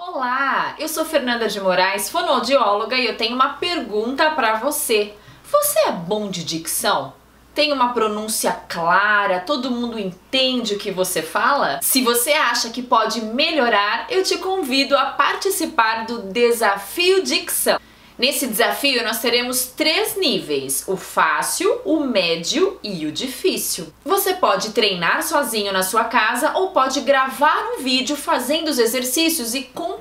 Olá, eu sou Fernanda de Moraes, fonoaudióloga e eu tenho uma pergunta para você. Você é bom de dicção? Tem uma pronúncia clara, todo mundo entende o que você fala? Se você acha que pode melhorar, eu te convido a participar do Desafio Dicção. Nesse desafio nós teremos três níveis: o fácil, o médio e o difícil. Você pode treinar sozinho na sua casa ou pode gravar um vídeo fazendo os exercícios e compartilhar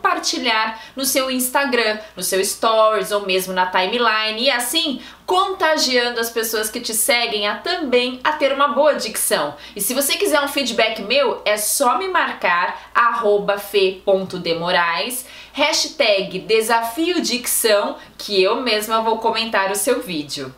no seu Instagram, no seu Stories ou mesmo na timeline e assim contagiando as pessoas que te seguem a também a ter uma boa dicção. E se você quiser um feedback meu, é só me marcar fe.demorais, hashtag desafio dicção, que eu mesma vou comentar o seu vídeo.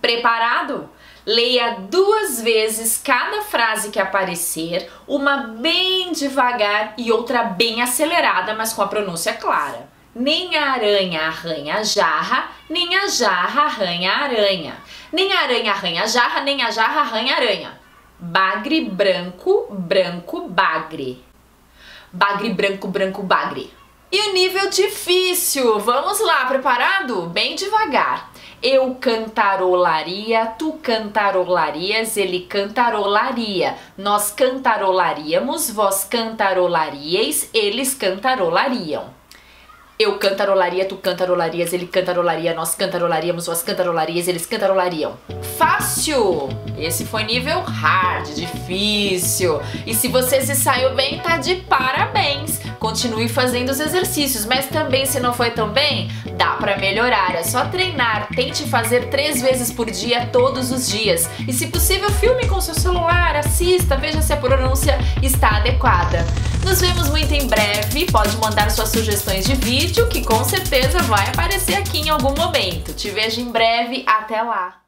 Preparado? Leia duas vezes cada frase que aparecer, uma bem devagar e outra bem acelerada, mas com a pronúncia clara. Nem a aranha arranha a jarra, nem a jarra arranha a aranha. Nem a aranha arranha a jarra, nem a jarra arranha a aranha. Bagre branco, branco, bagre. Bagre branco, branco, bagre. E o nível difícil, vamos lá, preparado? Bem devagar. Eu cantarolaria, tu cantarolarias, ele cantarolaria. Nós cantarolaríamos, vós cantarolaríeis, eles cantarolariam. Eu cantarolaria, tu cantarolarias, ele cantarolaria, nós cantarolaríamos, vós cantarolarias, eles cantarolariam. Fácil! Esse foi nível hard, difícil. E se você se saiu bem, tá de parabéns. Continue fazendo os exercícios, mas também se não foi tão bem, dá para melhorar. É só treinar. Tente fazer três vezes por dia, todos os dias. E se possível, filme com seu celular, assista, veja se a pronúncia está adequada. Nos vemos muito em breve. Pode mandar suas sugestões de vídeo que com certeza vai aparecer aqui em algum momento. Te vejo em breve. Até lá!